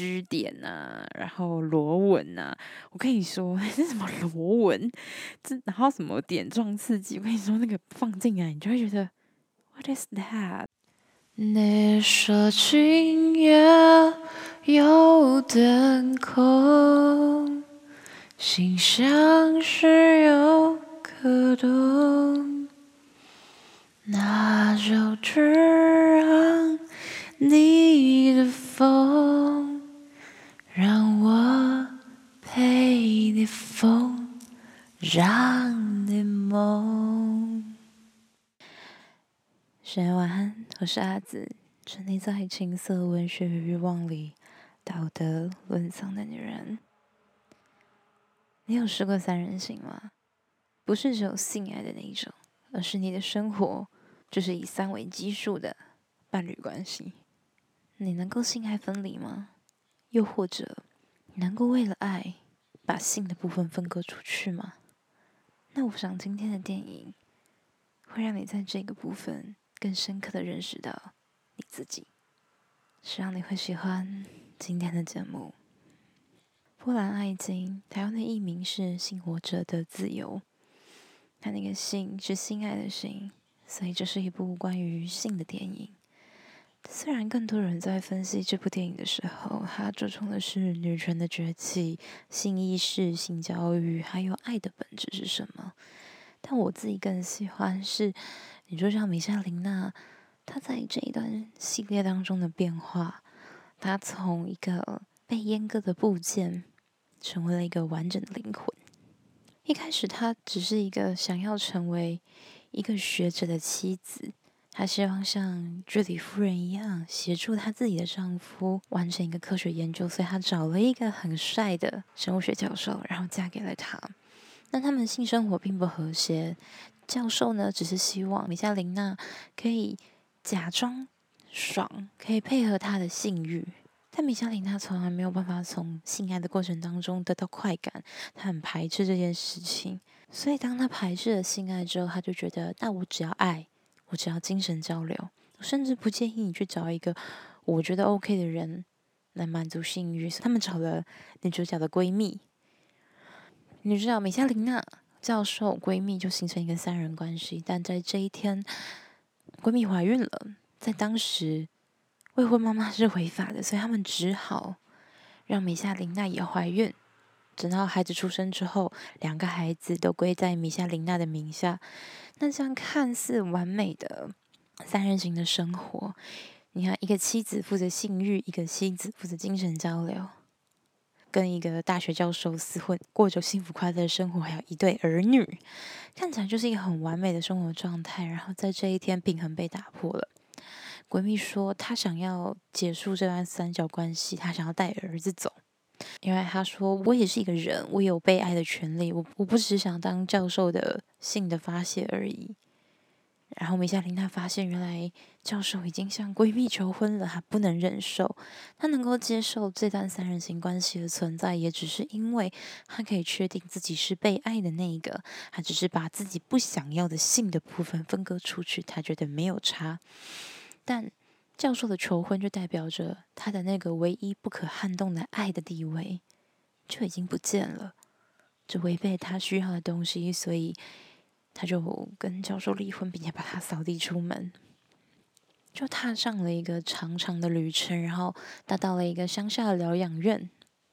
句点啊，然后螺纹啊。我跟你说，这什么螺纹？这然后什么点状刺激？我跟你说，那个放进来，你就会觉得，What is that？你说今夜有灯空，心像是有个洞，那就只让你的风，风，让你梦。深夜晚安，我是阿紫，沉溺在情色文学与欲望里，道德沦丧的女人。你有试过三人行吗？不是只有性爱的那一种，而是你的生活就是以三为基数的伴侣关系。你能够性爱分离吗？又或者，你能够为了爱把性的部分分割出去吗？那我想今天的电影会让你在这个部分。更深刻的认识到你自己，希望你会喜欢今天的节目。波兰爱情，台湾的译名是《性活着的自由》，它那个性是性爱的性，所以这是一部关于性的电影。虽然更多人在分析这部电影的时候，它着重的是女权的崛起、性意识、性教育，还有爱的本质是什么，但我自己更喜欢是。你就像米夏琳娜，她在这一段系列当中的变化，她从一个被阉割的部件，成为了一个完整的灵魂。一开始，她只是一个想要成为一个学者的妻子，她希望像居里夫人一样，协助她自己的丈夫完成一个科学研究，所以她找了一个很帅的生物学教授，然后嫁给了他。但他们性生活并不和谐。教授呢，只是希望米夏琳娜可以假装爽，可以配合他的性欲。但米夏琳娜从来没有办法从性爱的过程当中得到快感，她很排斥这件事情。所以当她排斥了性爱之后，她就觉得，那我只要爱，我只要精神交流，我甚至不建议你去找一个我觉得 OK 的人来满足性欲。他们找了女主角的闺蜜，女主角米夏琳娜。教授闺蜜就形成一个三人关系，但在这一天，闺蜜怀孕了。在当时，未婚妈妈是违法的，所以他们只好让米夏琳娜也怀孕。等到孩子出生之后，两个孩子都归在米夏琳娜的名下。那这样看似完美的三人行的生活，你看，一个妻子负责性欲，一个妻子负责精神交流。跟一个大学教授厮混，过着幸福快乐的生活，还有一对儿女，看起来就是一个很完美的生活状态。然后在这一天，平衡被打破了。闺蜜说，她想要结束这段三角关系，她想要带儿子走，因为他说，我也是一个人，我有被爱的权利，我我不只想当教授的性的发泄而已。然后米夏琳娜发现，原来教授已经向闺蜜求婚了，她不能忍受。她能够接受这段三人行关系的存在，也只是因为她可以确定自己是被爱的那一个。她只是把自己不想要的性的部分分割出去，她觉得没有差。但教授的求婚就代表着他的那个唯一不可撼动的爱的地位就已经不见了，这违背他需要的东西，所以。他就跟教授离婚，并且把他扫地出门，就踏上了一个长长的旅程，然后达到了一个乡下的疗养院。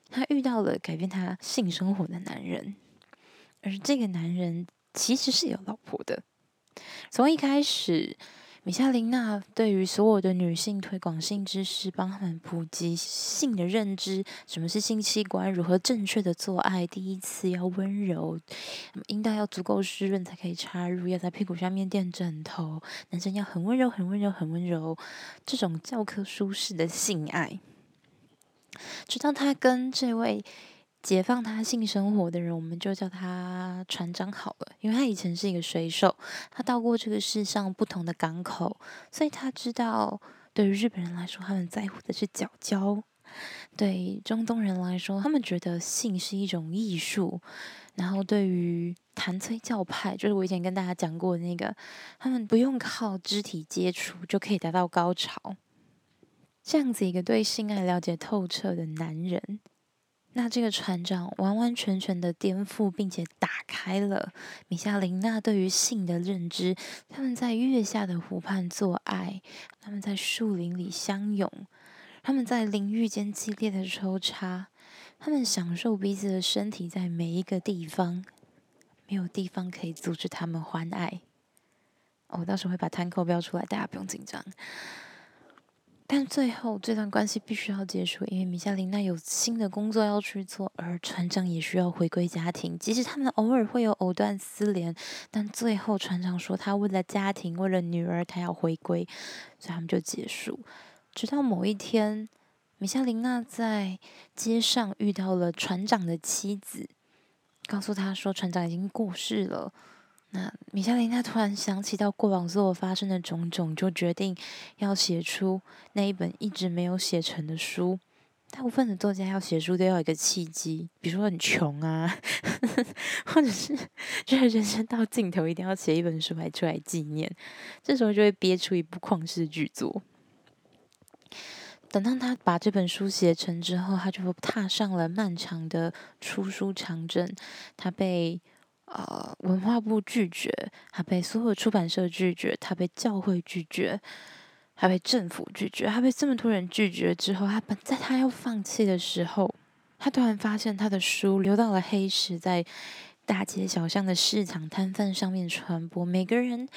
他遇到了改变他性生活的男人，而这个男人其实是有老婆的。从一开始。米夏琳娜对于所有的女性推广性知识，帮他们普及性的认知，什么是性器官，如何正确的做爱，第一次要温柔，阴道要足够湿润才可以插入，要在屁股下面垫枕头，男生要很温柔，很温柔，很温柔，这种教科书式的性爱，直到他跟这位。解放他性生活的人，我们就叫他船长好了，因为他以前是一个水手，他到过这个世上不同的港口，所以他知道，对于日本人来说，他们在乎的是脚交；对中东人来说，他们觉得性是一种艺术；然后对于谭崔教派，就是我以前跟大家讲过的那个，他们不用靠肢体接触就可以达到高潮。这样子一个对性爱了解透彻的男人，那这个船长完完全全的颠覆，并且打开了米夏琳娜对于性的认知。他们在月下的湖畔做爱，他们在树林里相拥，他们在淋浴间激烈的抽插，他们享受彼此的身体在每一个地方，没有地方可以阻止他们欢爱。我到时候会把摊扣标出来，大家不用紧张。但最后这段关系必须要结束，因为米夏琳娜有新的工作要去做，而船长也需要回归家庭。即使他们偶尔会有藕断丝连，但最后船长说他为了家庭，为了女儿，他要回归，所以他们就结束。直到某一天，米夏琳娜在街上遇到了船长的妻子，告诉他说船长已经过世了。那米夏琳娜突然想起到过往所有发生的种种，就决定要写出那一本一直没有写成的书。大部分的作家要写书都要有一个契机，比如说很穷啊，或者是就是人生到尽头一定要写一本书来出来纪念。这时候就会憋出一部旷世巨作。等到他把这本书写成之后，他就踏上了漫长的出书长征。他被。呃，文化部拒绝，他被所有出版社拒绝，他被教会拒绝，他被政府拒绝，他被这么多人拒绝之后，他本在他要放弃的时候，他突然发现他的书流到了黑市，在大街小巷的市场摊贩上面传播，每个人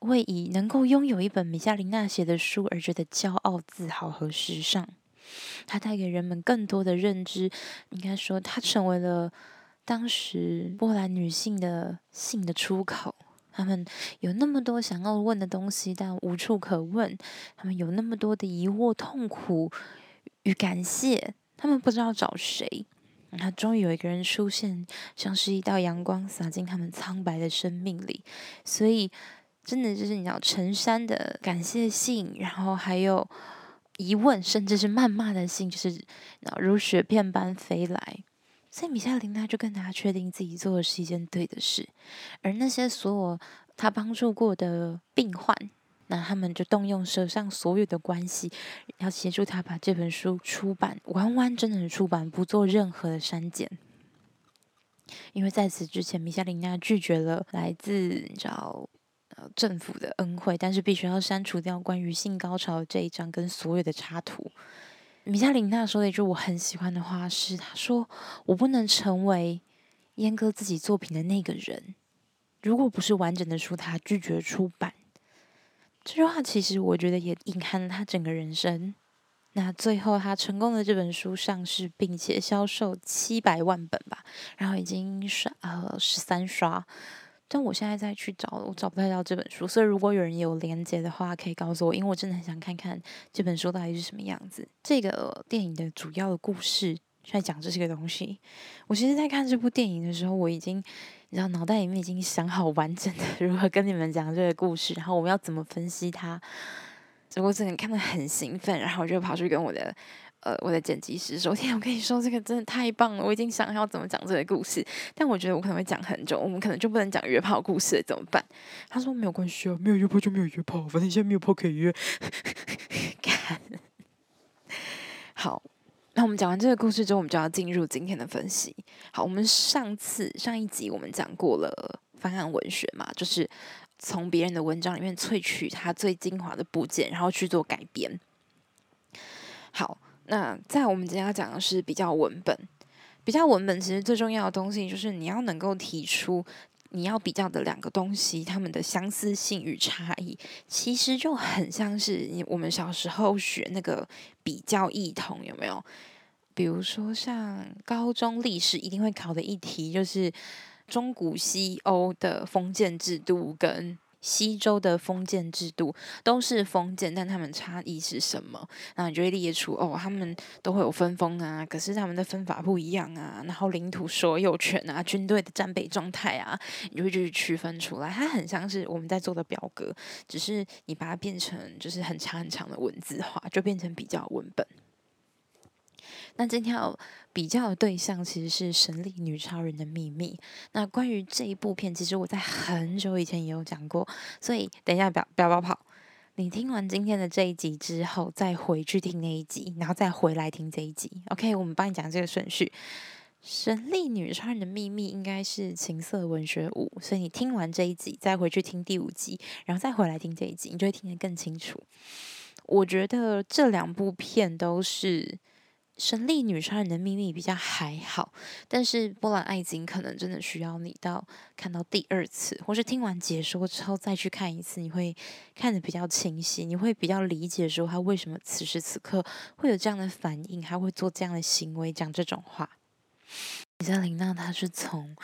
为以能够拥有一本米夏琳娜写的书而觉得骄傲、自豪和时尚。他带给人们更多的认知，应该说，他成为了。当时波兰女性的性的出口，她们有那么多想要问的东西，但无处可问；她们有那么多的疑惑、痛苦与感谢，她们不知道找谁。那终于有一个人出现，像是一道阳光洒进他们苍白的生命里。所以，真的就是你知道，成山的感谢信，然后还有疑问，甚至是谩骂的信，就是如雪片般飞来。所以米夏琳娜就更加确定自己做的是一件对的事，而那些所有他帮助过的病患，那他们就动用手上所有的关系，要协助他把这本书出版，完完整整的出版，不做任何的删减。因为在此之前，米夏琳娜拒绝了来自你知道呃政府的恩惠，但是必须要删除掉关于性高潮这一章跟所有的插图。米夏琳娜说的一句我很喜欢的话是：“她说我不能成为阉割自己作品的那个人，如果不是完整的书，她拒绝出版。”这句话其实我觉得也隐含了她整个人生。那最后，她成功的这本书上市，并且销售七百万本吧，然后已经刷呃十三刷。但我现在再去找，我找不太到这本书。所以如果有人有连接的话，可以告诉我，因为我真的很想看看这本书到底是什么样子。这个电影的主要的故事在讲这些个东西。我其实，在看这部电影的时候，我已经，你知道，脑袋里面已经想好完整的如何跟你们讲这个故事，然后我们要怎么分析它。结果真的看得很兴奋，然后我就跑去跟我的。呃，我的剪辑师说：“天，我跟你说，这个真的太棒了！我已经想要怎么讲这个故事，但我觉得我可能会讲很久，我们可能就不能讲约炮故事了，怎么办？”他说：“没有关系啊，没有约炮就没有约炮，反正现在没有炮可以约。”看，好，那我们讲完这个故事之后，我们就要进入今天的分析。好，我们上次上一集我们讲过了翻案文学嘛，就是从别人的文章里面萃取它最精华的部件，然后去做改编。好。那在我们今天要讲的是比较文本，比较文本其实最重要的东西就是你要能够提出你要比较的两个东西，它们的相似性与差异，其实就很像是我们小时候学那个比较异同，有没有？比如说像高中历史一定会考的一题，就是中古西欧的封建制度跟。西周的封建制度都是封建，但他们差异是什么？然后你就会列出哦，他们都会有分封啊，可是他们的分法不一样啊。然后领土所有权啊，军队的战备状态啊，你就会去区分出来。它很像是我们在做的表格，只是你把它变成就是很长很长的文字化，就变成比较文本。那今天要比较的对象其实是《神力女超人的秘密》。那关于这一部片，其实我在很久以前也有讲过，所以等一下不要不要跑。你听完今天的这一集之后，再回去听那一集，然后再回来听这一集。OK，我们帮你讲这个顺序。神力女超人的秘密应该是情色文学五，所以你听完这一集，再回去听第五集，然后再回来听这一集，你就会听得更清楚。我觉得这两部片都是。神力女超人的秘密比较还好，但是波兰爱情可能真的需要你到看到第二次，或是听完解说之后再去看一次，你会看得比较清晰，你会比较理解说他为什么此时此刻会有这样的反应，还会做这样的行为，讲这种话。米夏琳娜她是从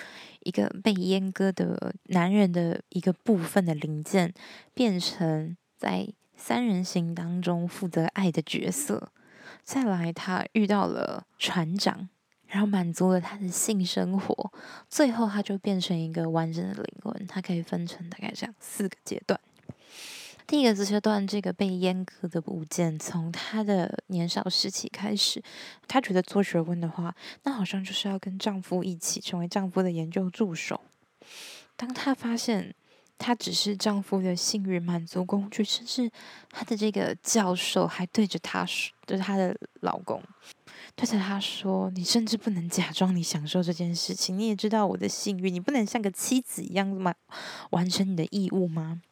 一个被阉割的男人的一个部分的零件，变成在三人行当中负责爱的角色。再来，他遇到了船长，然后满足了他的性生活，最后他就变成一个完整的灵魂。他可以分成大概这样四个阶段。第一个阶段，这个被阉割的部件，从他的年少时期开始，他觉得做学问的话，那好像就是要跟丈夫一起成为丈夫的研究助手。当他发现，她只是丈夫的性欲满足工具，甚至她的这个教授还对着她说，对着她的老公，对着她说：“你甚至不能假装你享受这件事情，你也知道我的性欲，你不能像个妻子一样嘛，完成你的义务吗？”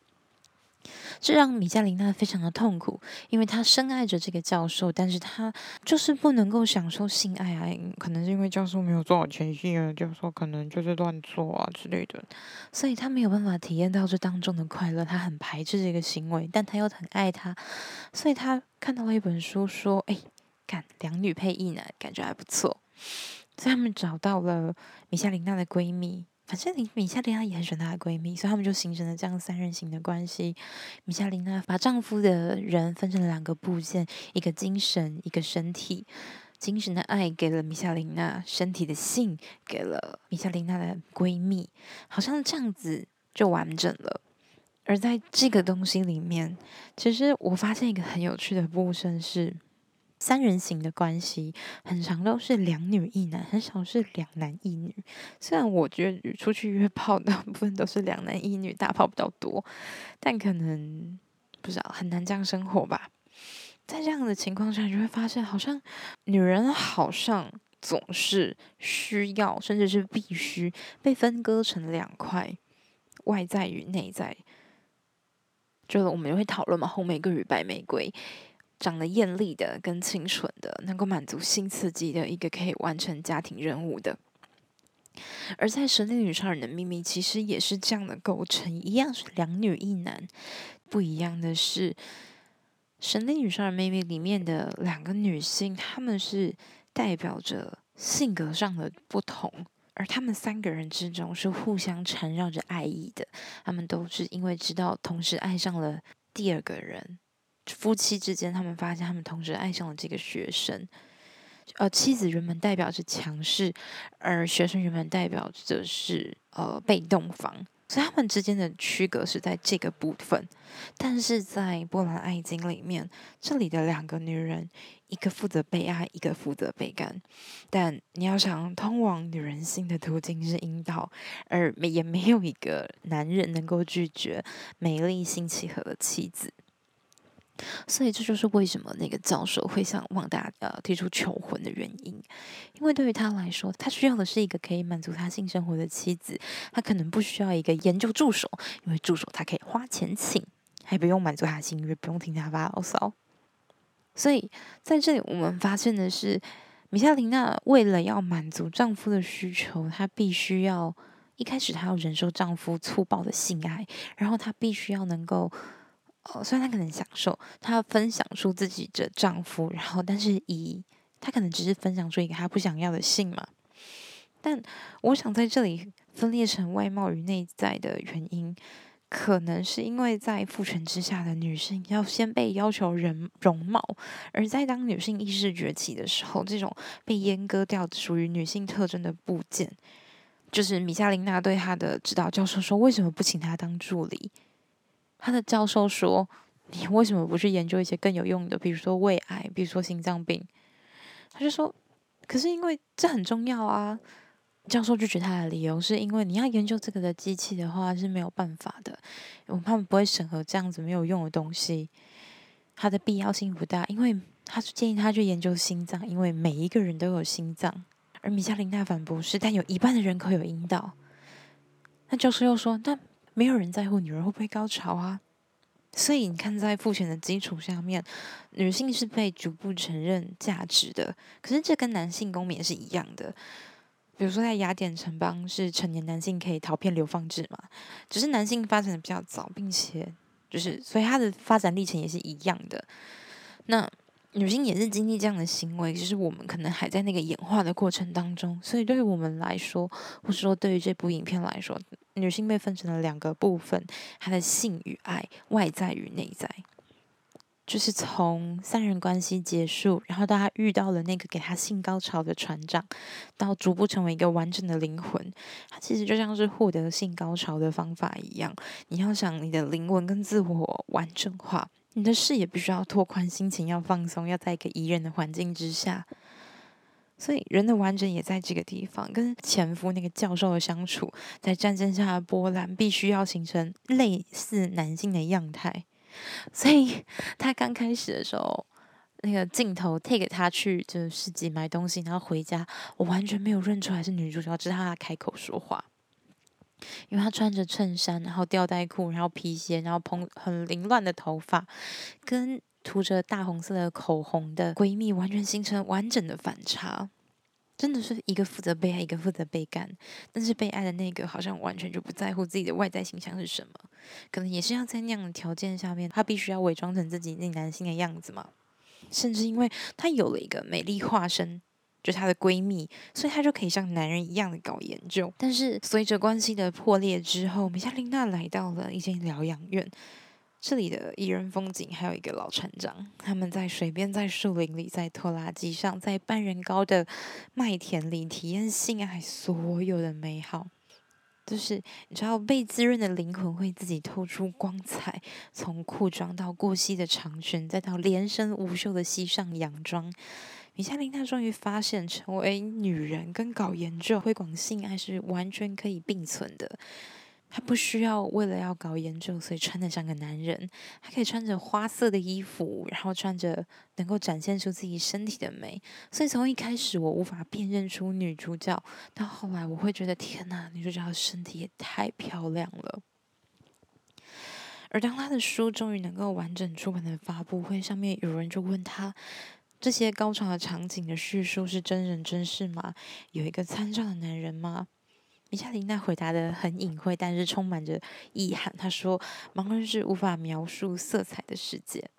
这让米夏琳娜非常的痛苦，因为她深爱着这个教授，但是她就是不能够享受性爱啊，可能是因为教授没有做好前戏啊，教授可能就是乱做啊之类的，所以她没有办法体验到这当中的快乐，她很排斥这个行为，但她又很爱他，所以她看到了一本书说，哎，看两女配一男，感觉还不错，所以他们找到了米夏琳娜的闺蜜。反正米夏琳娜也很喜欢她的闺蜜，所以他们就形成了这样三人行的关系。米夏琳娜把丈夫的人分成了两个部件，一个精神，一个身体。精神的爱给了米夏琳娜，身体的性给了米夏琳娜的闺蜜，好像这样子就完整了。而在这个东西里面，其实我发现一个很有趣的部分是。三人行的关系很常都是两女一男，很少是两男一女。虽然我觉得出去约炮大部分都是两男一女，大炮比较多，但可能不知道很难这样生活吧。在这样的情况下，你就会发现，好像女人好像总是需要，甚至是必须被分割成两块，外在与内在。就是我们也会讨论嘛，红玫瑰与白玫瑰。长得艳丽的跟清纯的，能够满足性刺激的一个可以完成家庭任务的。而在《神力女超人的秘密》其实也是这样的构成，一样是两女一男。不一样的是，《神力女超人秘密》里面的两个女性，她们是代表着性格上的不同，而她们三个人之中是互相缠绕着爱意的。她们都是因为知道同时爱上了第二个人。夫妻之间，他们发现他们同时爱上了这个学生。呃，妻子原本代表是强势，而学生原本代表着是呃被动方，所以他们之间的区隔是在这个部分。但是在波兰爱经里面，这里的两个女人，一个负责被爱，一个负责被干。但你要想，通往女人心的途径是阴道，而也没有一个男人能够拒绝美丽、性契合的妻子。所以这就是为什么那个教授会向旺达呃提出求婚的原因，因为对于他来说，他需要的是一个可以满足他性生活的妻子，他可能不需要一个研究助手，因为助手他可以花钱请，还不用满足他的性欲，不用听他发牢骚。所以在这里我们发现的是，米夏琳娜为了要满足丈夫的需求，她必须要一开始她要忍受丈夫粗暴的性爱，然后她必须要能够。哦，虽然她可能享受，她分享出自己的丈夫，然后，但是以她可能只是分享出一个她不想要的性嘛。但我想在这里分裂成外貌与内在的原因，可能是因为在父权之下的女性要先被要求人容貌，而在当女性意识崛起的时候，这种被阉割掉属于女性特征的部件，就是米夏琳娜对她的指导教授说：“为什么不请她当助理？”他的教授说：“你为什么不去研究一些更有用的，比如说胃癌，比如说心脏病？”他就说：“可是因为这很重要啊，教授拒绝他的理由是因为你要研究这个的机器的话是没有办法的，我们他们不会审核这样子没有用的东西，它的必要性不大。因为他是建议他去研究心脏，因为每一个人都有心脏。而米夏琳娜反驳是，但有一半的人口有阴道。那教授又说，但没有人在乎女人会不会高潮啊。所以你看，在父权的基础下面，女性是被逐步承认价值的。可是这跟男性公民也是一样的。比如说，在雅典城邦是成年男性可以逃骗流放制嘛，只是男性发展的比较早，并且就是所以他的发展历程也是一样的。那女性也是经历这样的行为，就是我们可能还在那个演化的过程当中。所以对于我们来说，或是说对于这部影片来说，女性被分成了两个部分：她的性与爱，外在与内在。就是从三人关系结束，然后到他遇到了那个给他性高潮的船长，到逐步成为一个完整的灵魂，他其实就像是获得性高潮的方法一样。你要想你的灵魂跟自我完整化，你的视野必须要拓宽，心情要放松，要在一个宜人的环境之下。所以人的完整也在这个地方，跟前夫那个教授的相处，在战争下的波兰，必须要形成类似男性的样态。所以 他刚开始的时候，那个镜头 take 他去就是市集买东西，然后回家，我完全没有认出来是女主角，直到他开口说话，因为他穿着衬衫，然后吊带裤，然后皮鞋，然后蓬很凌乱的头发，跟涂着大红色的口红的闺蜜，完全形成完整的反差。真的是一个负责被爱，一个负责被干。但是被爱的那个好像完全就不在乎自己的外在形象是什么，可能也是要在那样的条件下面，他必须要伪装成自己那男性的样子嘛。甚至因为他有了一个美丽化身，就是他的闺蜜，所以她就可以像男人一样的搞研究。但是随着关系的破裂之后，米夏琳娜来到了一间疗养院。这里的宜人风景，还有一个老船长，他们在水边，在树林里，在拖拉机上，在半人高的麦田里体验性爱，所有的美好，就是你知道，被滋润的灵魂会自己透出光彩，从裤装到过膝的长裙，再到连身无袖的膝上洋装。米夏琳娜终于发现，成为女人跟搞研究、推广性爱是完全可以并存的。她不需要为了要搞研究，所以穿得像个男人。她可以穿着花色的衣服，然后穿着能够展现出自己身体的美。所以从一开始我无法辨认出女主角，到后来我会觉得天哪，女主角的身体也太漂亮了。而当他的书终于能够完整出版的发布会上面，有人就问他：这些高潮的场景的叙述是真人真事吗？有一个参照的男人吗？米夏琳娜回答的很隐晦，但是充满着意涵。她说：“盲人是无法描述色彩的世界。”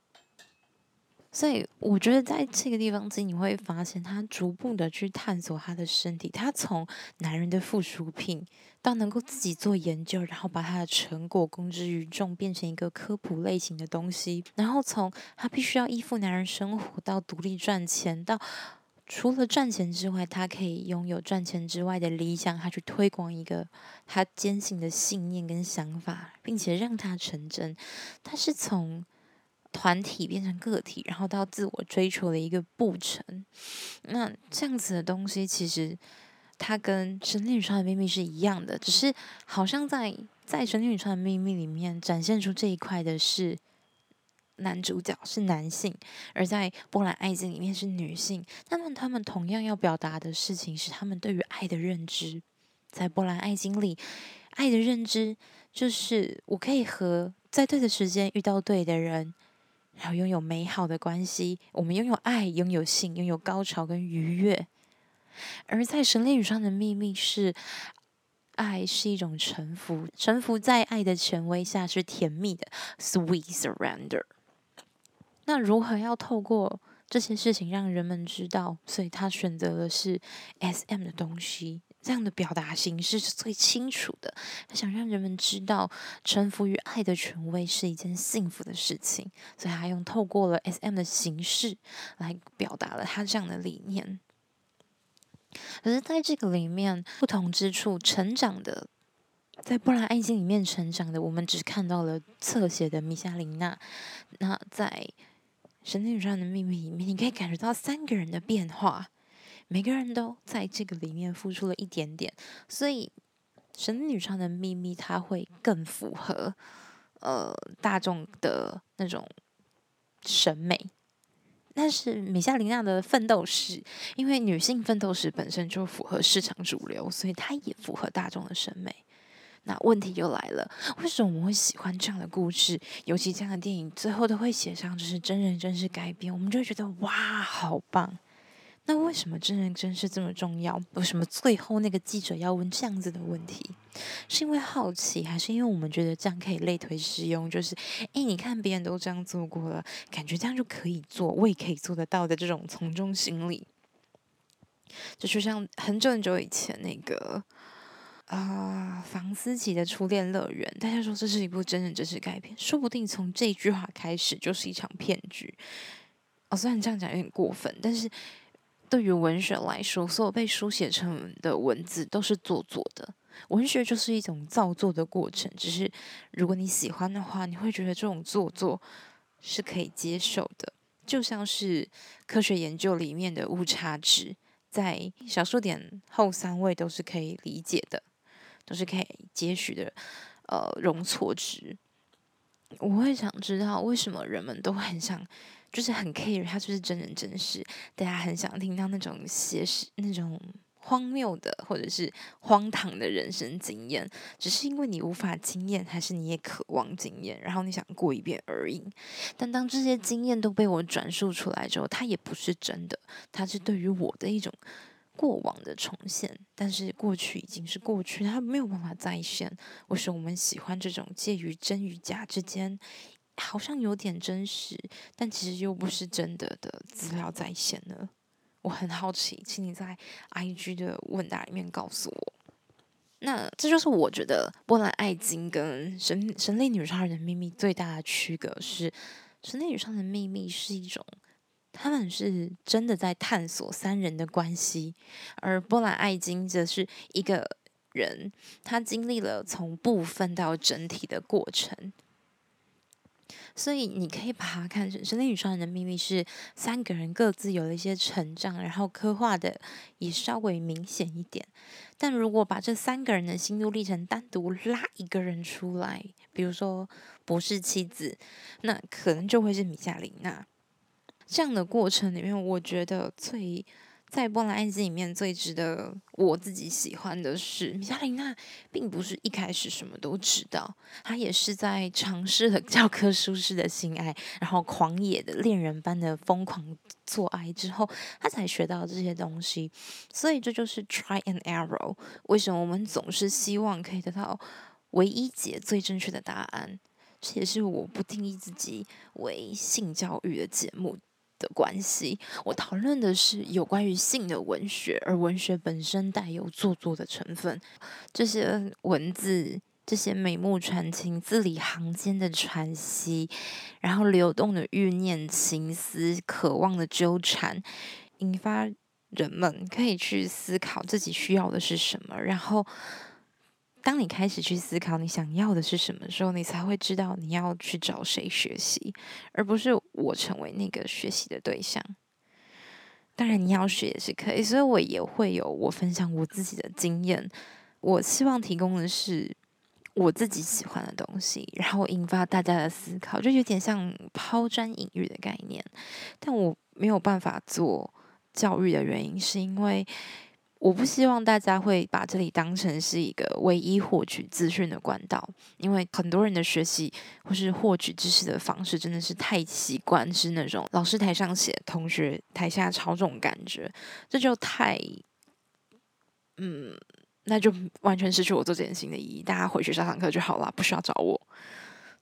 所以，我觉得在这个地方，其实你会发现，他逐步的去探索他的身体。他从男人的附属品，到能够自己做研究，然后把他的成果公之于众，变成一个科普类型的东西。然后从他必须要依附男人生活，到独立赚钱，到。除了赚钱之外，他可以拥有赚钱之外的理想，他去推广一个他坚信的信念跟想法，并且让他成真。他是从团体变成个体，然后到自我追求的一个步程。那这样子的东西，其实它跟《神力女超人的秘密》是一样的，只是好像在在《神力女超人的秘密》里面展现出这一块的是。男主角是男性，而在波兰爱情里面是女性。那么他们同样要表达的事情是他们对于爱的认知。在波兰爱情里，爱的认知就是我可以和在对的时间遇到对的人，然后拥有美好的关系。我们拥有爱，拥有性，拥有高潮跟愉悦。而在神力女超人的秘密是，爱是一种臣服，臣服在爱的权威下是甜蜜的，sweet surrender。那如何要透过这些事情让人们知道？所以他选择的是 SM 的东西，这样的表达形式是最清楚的。他想让人们知道，臣服于爱的权威是一件幸福的事情，所以他用透过了 SM 的形式来表达了他这样的理念。可是，在这个里面不同之处，成长的，在波兰爱情里面成长的，我们只看到了侧写的米夏琳娜。那在《神女超人的秘密》里面，你可以感觉到三个人的变化。每个人都在这个里面付出了一点点，所以神女超人的秘密，它会更符合呃大众的那种审美。但是米夏琳娜的奋斗史，因为女性奋斗史本身就符合市场主流，所以它也符合大众的审美。那问题就来了，为什么我们会喜欢这样的故事？尤其这样的电影最后都会写上就是真人真事改编，我们就会觉得哇，好棒！那为什么真人真事这么重要？为什么最后那个记者要问这样子的问题？是因为好奇，还是因为我们觉得这样可以类推适用？就是，诶，你看别人都这样做过了，感觉这样就可以做，我也可以做得到的这种从众心理。就就像很久很久以前那个啊、房思琪的初恋乐园，大家说这是一部真人真事改编，说不定从这句话开始就是一场骗局。哦，虽然这样讲有点过分，但是。对于文学来说，所有被书写成的文字都是做作的。文学就是一种造作的过程，只是如果你喜欢的话，你会觉得这种做作是可以接受的。就像是科学研究里面的误差值，在小数点后三位都是可以理解的，都是可以接许的。呃，容错值。我会想知道为什么人们都很想。就是很 care，他就是真人真事，大家很想听到那种写实、那种荒谬的或者是荒唐的人生经验，只是因为你无法经验，还是你也渴望经验，然后你想过一遍而已。但当这些经验都被我转述出来之后，它也不是真的，它是对于我的一种过往的重现。但是过去已经是过去，它没有办法再现。为什么我们喜欢这种介于真与假之间？好像有点真实，但其实又不是真的的资料在线呢。我很好奇，请你在 IG 的问答里面告诉我。那这就是我觉得《波兰爱金》跟神《神力女超人的秘密》最大的区隔是，《神力女超人的秘密》是一种他们是真的在探索三人的关系，而《波兰爱金》则是一个人他经历了从部分到整体的过程。所以你可以把它看成《神力女超人的秘密》是三个人各自有了一些成长，然后刻画的也稍微明显一点。但如果把这三个人的心路历程单独拉一个人出来，比如说博士妻子，那可能就会是米夏琳娜。这样的过程里面，我觉得最。在《波兰爱经》里面，最值得我自己喜欢的是米加琳娜，并不是一开始什么都知道，她也是在尝试了教科书式的性爱，然后狂野的恋人般的疯狂做爱之后，她才学到这些东西。所以这就是 try and error。为什么我们总是希望可以得到唯一解、最正确的答案？这也是我不定义自己为性教育的节目的关系，我讨论的是有关于性的文学，而文学本身带有做作的成分。这些文字，这些美目传情、字里行间的喘息，然后流动的欲念、情思、渴望的纠缠，引发人们可以去思考自己需要的是什么，然后。当你开始去思考你想要的是什么时候，你才会知道你要去找谁学习，而不是我成为那个学习的对象。当然，你要学也是可以，所以我也会有我分享我自己的经验。我希望提供的是我自己喜欢的东西，然后引发大家的思考，就有点像抛砖引玉的概念。但我没有办法做教育的原因，是因为。我不希望大家会把这里当成是一个唯一获取资讯的管道，因为很多人的学习或是获取知识的方式真的是太习惯是那种老师台上写，同学台下抄这种感觉，这就太，嗯，那就完全失去我做这件事情的意义。大家回学校上课就好了，不需要找我。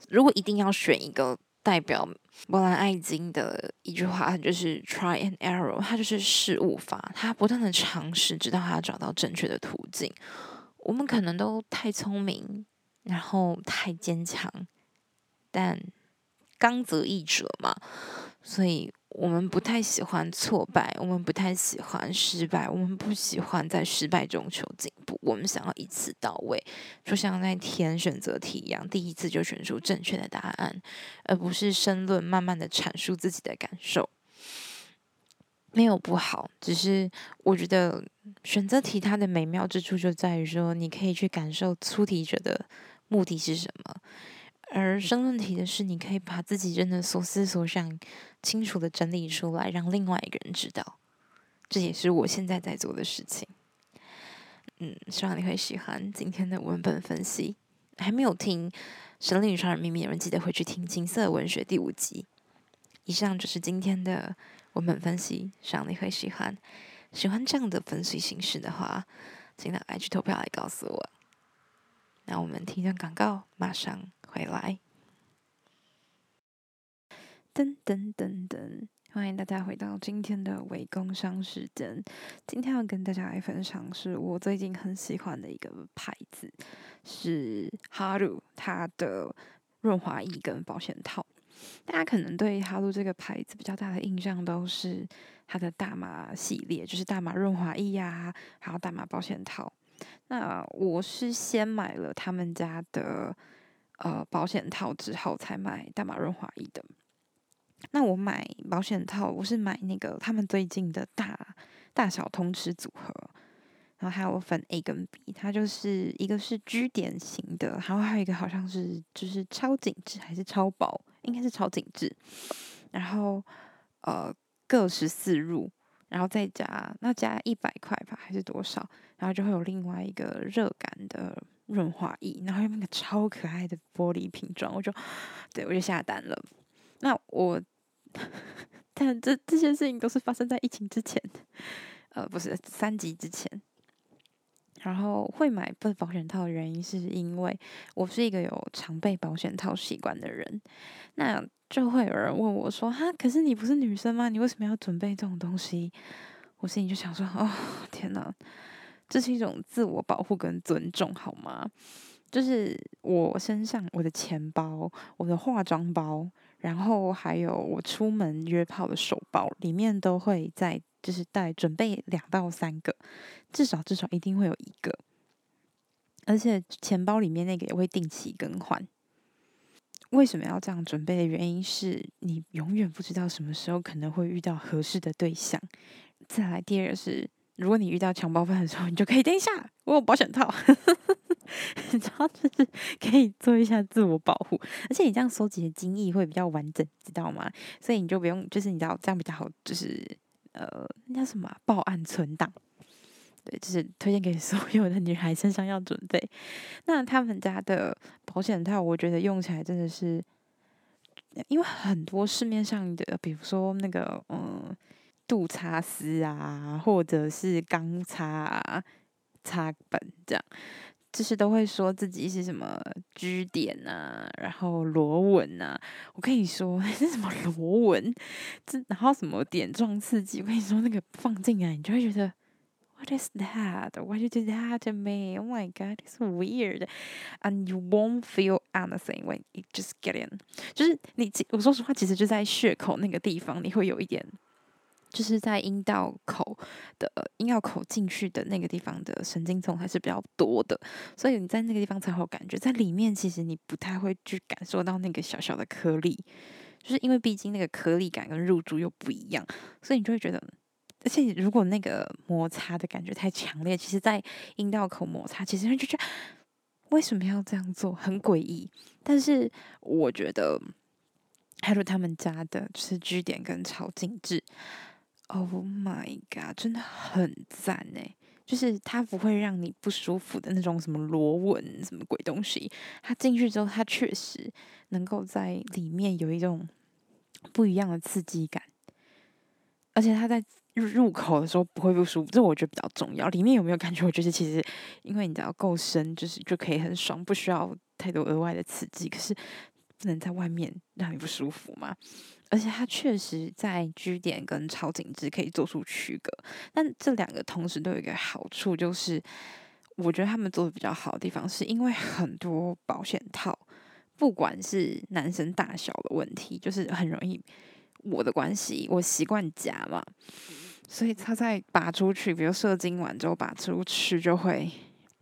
如果一定要选一个。代表《波兰爱金》的一句话，就是 “try and error”，它就是事物法，它不断的尝试，直到它找到正确的途径。我们可能都太聪明，然后太坚强，但刚则易折嘛，所以。我们不太喜欢挫败，我们不太喜欢失败，我们不喜欢在失败中求进步。我们想要一次到位，就像在填选择题一样，第一次就选出正确的答案，而不是申论，慢慢的阐述自己的感受。没有不好，只是我觉得选择题它的美妙之处就在于说，你可以去感受出题者的目的是什么，而申论题的是，你可以把自己真的所思所想清楚的整理出来，让另外一个人知道。这也是我现在在做的事情。嗯，希望你会喜欢今天的文本分析。还没有听《神力与超人秘密》的人，记得回去听《金色文学》第五集。以上就是今天的。文本分析，希望你会喜欢。喜欢这样的分析形式的话，请到 IG 投票来告诉我。那我们听一段广告，马上回来。噔噔噔噔，欢迎大家回到今天的伪工商时间。今天要跟大家来分享是我最近很喜欢的一个牌子，是哈鲁它的润滑液跟保险套。大家可能对哈鲁这个牌子比较大的印象都是它的大麻系列，就是大麻润滑液呀，还有大麻保险套。那我是先买了他们家的呃保险套之后，才买大马润滑液的。那我买保险套，我是买那个他们最近的大大小通吃组合，然后还有分 A 跟 B，它就是一个是 G 点型的，然后还有一个好像是就是超紧致还是超薄。应该是超紧致，然后呃各十四入，然后再加那加一百块吧，还是多少？然后就会有另外一个热感的润滑液，然后用那个超可爱的玻璃瓶装，我就对我就下单了。那我 但这这些事情都是发生在疫情之前，呃，不是三级之前。然后会买不保险套的原因，是因为我是一个有常备保险套习惯的人。那就会有人问我说：“哈，可是你不是女生吗？你为什么要准备这种东西？”我心里就想说：“哦，天哪，这是一种自我保护跟尊重，好吗？就是我身上我的钱包、我的化妆包，然后还有我出门约炮的手包，里面都会在。”就是带准备两到三个，至少至少一定会有一个，而且钱包里面那个也会定期更换。为什么要这样准备的原因是你永远不知道什么时候可能会遇到合适的对象。再来第二个是，如果你遇到强暴犯的时候，你就可以等一下，我有保险套，你知道就是可以做一下自我保护，而且你这样收集的精液会比较完整，知道吗？所以你就不用，就是你知道这样比较好，就是。呃，那叫什么？报案存档，对，就是推荐给所有的女孩身上要准备。那他们家的保险套，我觉得用起来真的是，因为很多市面上的，比如说那个嗯，杜擦丝啊，或者是钢擦啊，擦本这样。就是都会说自己是什么 G 点啊，然后螺纹啊。我跟你说，是什么螺纹？这然后什么点状刺激？我跟你说，那个放进来，你就会觉得 What is that? Why you do that to me? Oh my god, it's weird. And you won't feel anything when you just get in. 就是你，我说实话，其实就在血口那个地方，你会有一点。就是在阴道口的阴道口进去的那个地方的神经丛还是比较多的，所以你在那个地方才会有感觉。在里面其实你不太会去感受到那个小小的颗粒，就是因为毕竟那个颗粒感跟入珠又不一样，所以你就会觉得，而且如果那个摩擦的感觉太强烈，其实，在阴道口摩擦，其实就觉得为什么要这样做，很诡异。但是我觉得，还有他们家的就是 G 点跟超精致。Oh my god，真的很赞哎！就是它不会让你不舒服的那种什么螺纹什么鬼东西，它进去之后，它确实能够在里面有一种不一样的刺激感，而且它在入口的时候不会不舒服，这我觉得比较重要。里面有没有感觉？我觉得其实因为你只要够深，就是就可以很爽，不需要太多额外的刺激。可是不能在外面让你不舒服嘛。而且它确实在居点跟超紧致可以做出区隔，但这两个同时都有一个好处，就是我觉得他们做的比较好的地方，是因为很多保险套，不管是男生大小的问题，就是很容易我的关系，我习惯夹嘛，所以它在拔出去，比如射精完之后拔出去就会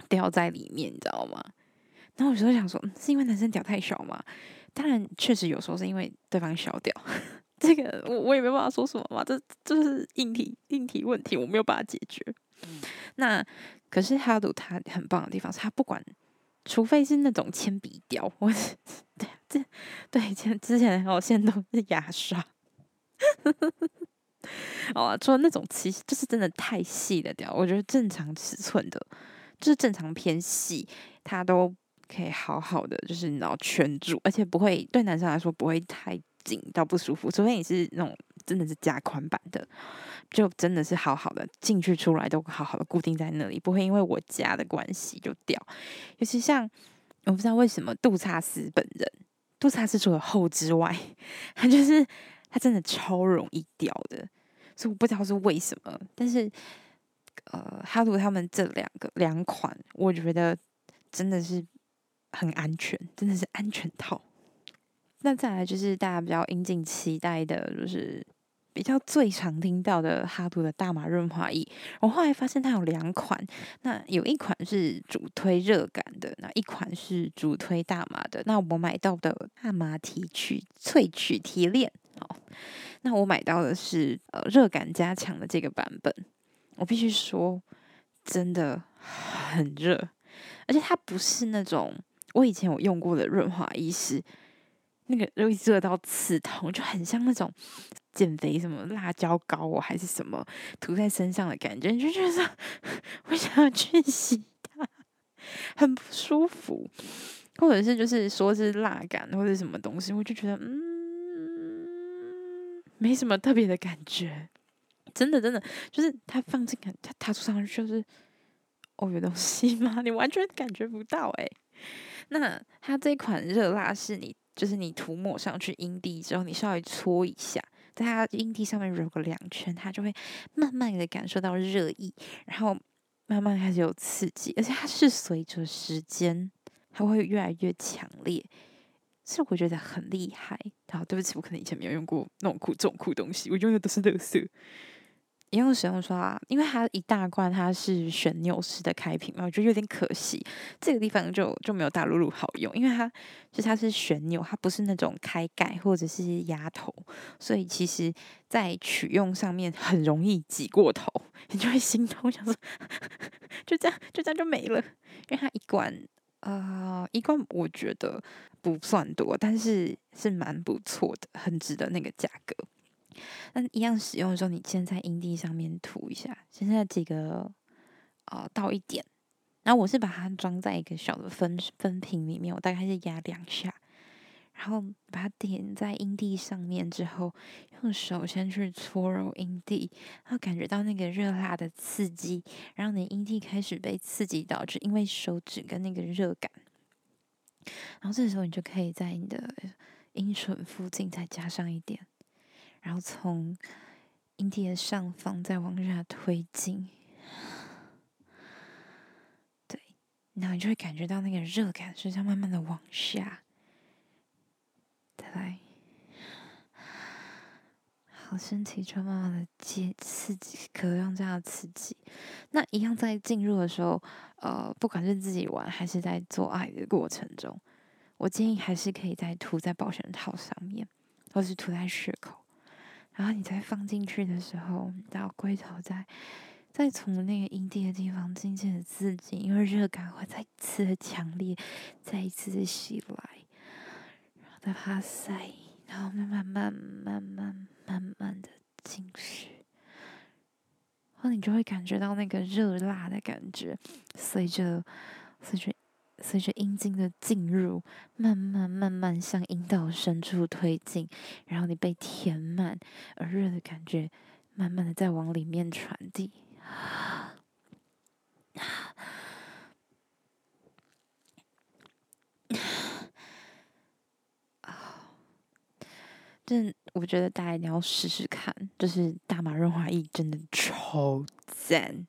掉在里面，你知道吗？然后我就想说，是因为男生屌太小吗？当然，确实有时候是因为对方小屌，这个我我也没办法说什么嘛，这这是硬体硬体问题，我没有办法解决。嗯、那可是哈鲁他很棒的地方是他不管，除非是那种铅笔雕，我对这对前之前还有现在都是牙刷。哦，除了那种其实就是真的太细的雕，我觉得正常尺寸的，就是正常偏细，它都可以好好的，就是你知道圈住，而且不会对男生来说不会太紧到不舒服。除非你是那种真的是加宽版的，就真的是好好的进去出来都好好的固定在那里，不会因为我夹的关系就掉。尤其像我不知道为什么杜查斯本人，杜查斯除了厚之外，他就是。他真的超容易掉的，所以我不知道是为什么。但是，呃，哈鲁他们这两个两款，我觉得真的是很安全，真的是安全套。那再来就是大家比较引颈期待的，就是比较最常听到的哈鲁的大麻润滑液。我后来发现它有两款，那有一款是主推热感的，那一款是主推大麻的。那我买到的大麻提取萃取提炼。好，那我买到的是呃热感加强的这个版本，我必须说真的很热，而且它不是那种我以前有用过的润滑液是那个容易热到刺痛，就很像那种减肥什么辣椒膏哦还是什么涂在身上的感觉，你就觉得 我想要去洗它，很不舒服，或者是就是说是辣感或者什么东西，我就觉得嗯。没什么特别的感觉，真的真的就是它放进它它涂上去就是哦，有东西吗？你完全感觉不到诶。那它这款热蜡是你就是你涂抹上去阴蒂之后，你稍微搓一下，在它阴蒂上面揉个两圈，它就会慢慢的感受到热意，然后慢慢开始有刺激，而且它是随着时间它会越来越强烈。是我觉得很厉害。然后，对不起，我可能以前没有用过那种酷这种酷东西，我用的都是乐色。也用使用说啊，因为它一大罐它是旋钮式的开瓶嘛，我觉得有点可惜。这个地方就就没有大露露好用，因为它就它是旋钮，它不是那种开盖或者是压头，所以其实在取用上面很容易挤过头，你就会心痛，想说 就这样就这样就没了，因为它一罐。呃，一罐我觉得不算多，但是是蛮不错的，很值得那个价格。那一样使用的时候，你先在阴蒂上面涂一下，现在几个呃倒一点，然后我是把它装在一个小的分分瓶里面，我大概是压两下。然后把它点在阴蒂上面之后，用手先去搓揉阴蒂，然后感觉到那个热辣的刺激，然后你阴蒂开始被刺激到，就因为手指跟那个热感。然后这时候你就可以在你的阴唇附近再加上一点，然后从阴蒂的上方再往下推进，对，然后你就会感觉到那个热感是在慢慢的往下。来，好，身体就慢慢的接刺激，渴望这样的刺激。那一样在进入的时候，呃，不管是自己玩还是在做爱的过程中，我建议还是可以再涂在保险套上面，或是涂在穴口。然后你再放进去的时候，然后龟头再再从那个阴蒂的地方渐渐的刺激，因为热感会再次的强烈，再一次的袭来。然后在它塞，然后慢慢、慢慢、慢、慢慢的进去，然后你就会感觉到那个热辣的感觉，随着、随着、随着阴茎的进入，慢慢、慢慢向阴道深处推进，然后你被填满，而热的感觉慢慢的在往里面传递。啊这我觉得大家一定要试试看，就是大麻润滑液真的超赞，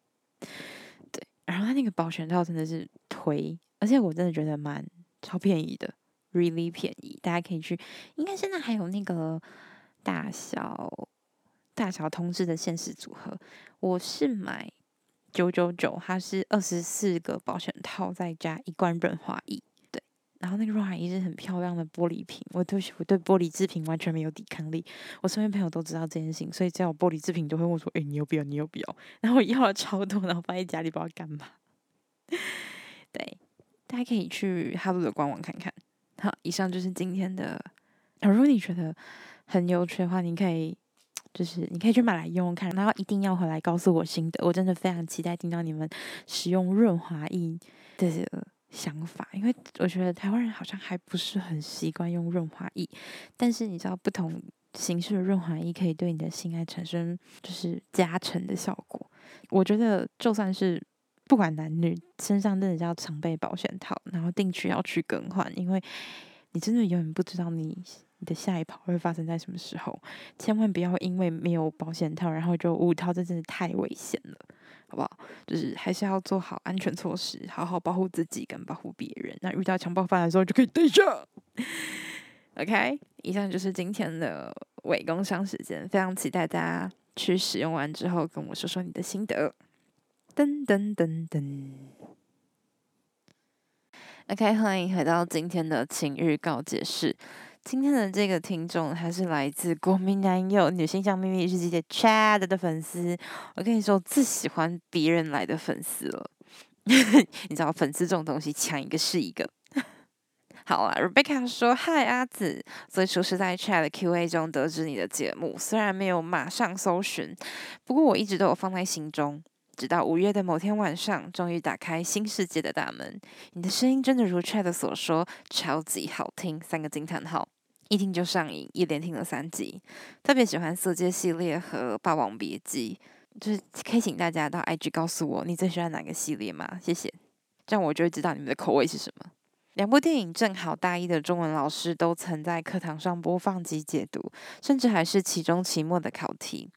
对。然后它那个保险套真的是推，而且我真的觉得蛮超便宜的，really 便宜，大家可以去。应该现在还有那个大小大小通知的限时组合，我是买九九九，它是二十四个保险套再加一罐润滑液。对然后那个润滑液是很漂亮的玻璃瓶，我对我对玻璃制品完全没有抵抗力。我身边朋友都知道这件事情，所以只要有玻璃制品都会问我说：“诶，你有必要？你有必要？”然后我要了超多，然后放在家里不知道干嘛。对，大家可以去哈鲁的官网看看。好，以上就是今天的。如果你觉得很有趣的话，你可以就是你可以去买来用用看，然后一定要回来告诉我心得。我真的非常期待听到你们使用润滑液的想法，因为我觉得台湾人好像还不是很习惯用润滑液。但是你知道，不同形式的润滑液可以对你的性爱产生就是加成的效果。我觉得就算是不管男女，身上真的要常备保险套，然后定期要去更换，因为你真的永远不知道你。你的下一跑会发生在什么时候？千万不要因为没有保险套，然后就误套，这真的太危险了，好不好？就是还是要做好安全措施，好好保护自己跟保护别人。那遇到强暴犯的时候，就可以对下。OK，以上就是今天的伪工商时间，非常期待大家去使用完之后跟我说说你的心得。噔噔噔噔。OK，欢迎回到今天的情欲告解室。今天的这个听众，他是来自国民男友女性向秘密日记的 Chad 的粉丝。我跟你说，我最喜欢别人来的粉丝了。你知道粉丝这种东西，抢一个是一个。好了，Rebecca 说：“嗨，阿梓，最初是在 Chad 的 Q&A 中得知你的节目，虽然没有马上搜寻，不过我一直都有放在心中。直到五月的某天晚上，终于打开新世界的大门。你的声音真的如 Chad 所说，超级好听，三个惊叹号。”一听就上瘾，一连听了三集，特别喜欢《色戒》系列和《霸王别姬》，就是可以请大家到 IG 告诉我你最喜欢哪个系列吗？谢谢，这样我就会知道你们的口味是什么。两部电影正好大一的中文老师都曾在课堂上播放及解读，甚至还是期中、期末的考题。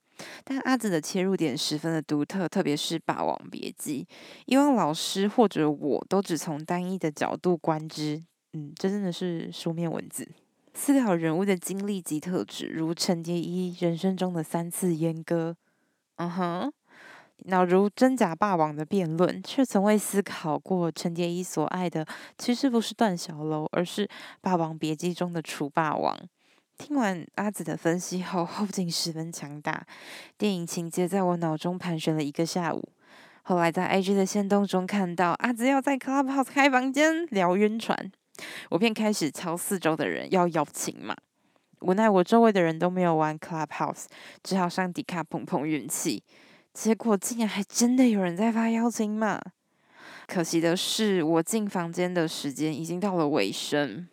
但阿紫的切入点十分的独特，特别是《霸王别姬》，以往老师或者我都只从单一的角度观之，嗯，这真的是书面文字。思考人物的经历及特质，如陈蝶衣人生中的三次阉割，嗯哼，那如真假霸王的辩论，却从未思考过陈蝶衣所爱的其实不是段小楼，而是《霸王别姬》中的楚霸王。听完阿紫的分析后，后劲十分强大，电影情节在我脑中盘旋了一个下午。后来在 IG 的限动中看到阿紫要在 Clubhouse 开房间聊晕船。我便开始敲四周的人要邀请码，无奈我周围的人都没有玩 Clubhouse，只好上迪卡碰碰运气。结果竟然还真的有人在发邀请码。可惜的是，我进房间的时间已经到了尾声。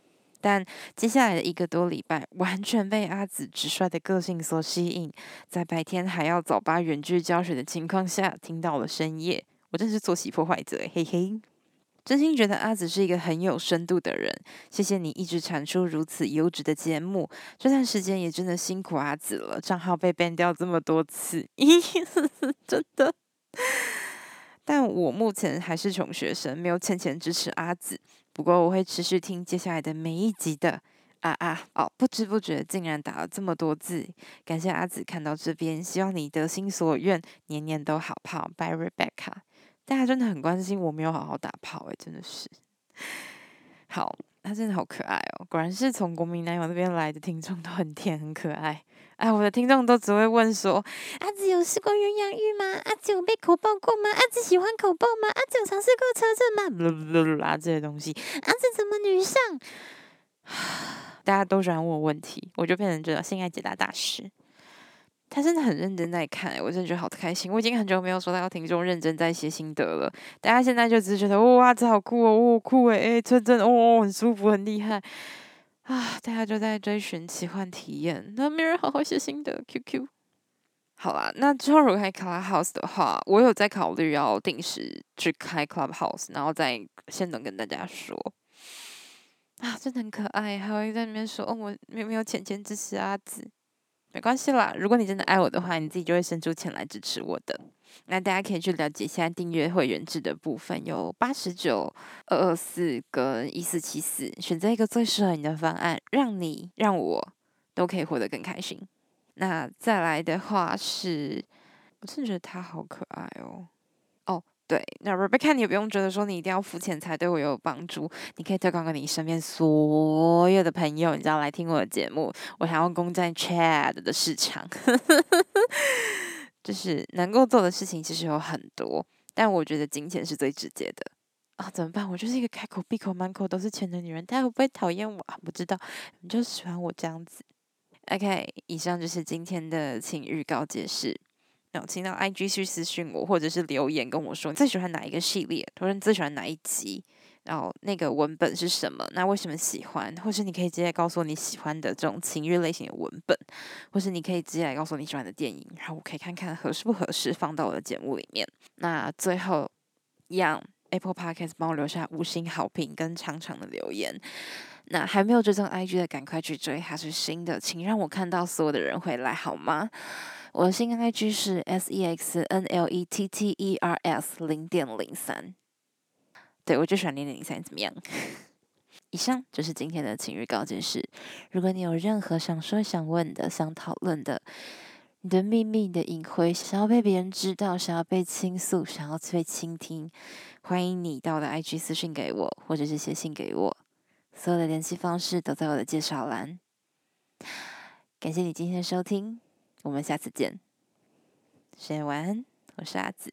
但接下来的一个多礼拜，完全被阿紫直率的个性所吸引，在白天还要早八远距教学的情况下，听到了深夜。我真是作息破坏者，嘿嘿。真心觉得阿紫是一个很有深度的人，谢谢你一直产出如此优质的节目。这段时间也真的辛苦阿紫了，账号被 ban 掉这么多次，真的。但我目前还是穷学生，没有钱钱支持阿紫。不过我会持续听接下来的每一集的。啊啊哦！不知不觉竟然打了这么多字，感谢阿紫看到这边，希望你得心所愿，年年都好炮。By Rebecca。大家真的很关心我没有好好打炮，哎，真的是。好，他真的好可爱哦，果然是从国民男友那边来的听众都很甜很可爱。哎，我的听众都只会问说：阿梓有试过鸳鸯浴吗？阿梓有被口爆过吗？阿梓喜欢口爆吗？阿梓有尝试过车震吗？啦啦啦啦，这些东西，阿梓怎么女上？大家都喜欢问我问题，我就变成这个性爱解答大师。他真的很认真在看，我真的觉得好开心。我已经很久没有收到听众认真在写心得了，大家现在就只是觉得哇，这好酷哦，哇酷诶，诶，真真哦，很舒服，很厉害啊！大家就在追寻奇幻体验，那没人好好写心得，QQ。好啦，那之后如果开 Clubhouse 的话，我有在考虑要定时去开 Clubhouse，然后再先等跟大家说啊，真的很可爱，还会在那边说哦，我没有没有钱钱支持阿紫。没关系啦，如果你真的爱我的话，你自己就会伸出钱来支持我的。那大家可以去了解现在订阅会员制的部分，有八十九、二二四跟一四七四，选择一个最适合你的方案，让你让我都可以活得更开心。那再来的话是，我真的觉得他好可爱哦。对，那 Rebecca，你也不用觉得说你一定要付钱才对我有帮助，你可以推广给你身边所有的朋友，你知道来听我的节目。我想要攻占 Chat 的市场，就是能够做的事情其实有很多，但我觉得金钱是最直接的啊。怎么办？我就是一个开口闭口满口都是钱的女人，大家会不会讨厌我啊？不知道，你就喜欢我这样子。OK，以上就是今天的请预告解释室。请到 IG 去私信我，或者是留言跟我说你最喜欢哪一个系列，或者你最喜欢哪一集，然后那个文本是什么？那为什么喜欢？或是你可以直接告诉我你喜欢的这种情欲类型的文本，或是你可以直接来告诉我你喜欢的电影，然后我可以看看合适不合适放到我的节目里面。那最后，让 Apple Podcast 帮我留下五星好评跟长长的留言。那还没有追踪 IG 的，赶快去追，还是新的，请让我看到所有的人回来好吗？我的新 IG 是 S E X N L E T T E R S 零点零三，对，我就喜欢零点零三，怎么样？以上就是今天的情欲告解室。如果你有任何想说、想问的、想讨论的，你的秘密、你的隐晦，想要被别人知道，想要被倾诉，想要被倾听，欢迎你到我的 IG 私讯给我，或者是写信给我。所有的联系方式都在我的介绍栏。感谢你今天的收听。我们下次见，深夜晚安，我是阿紫。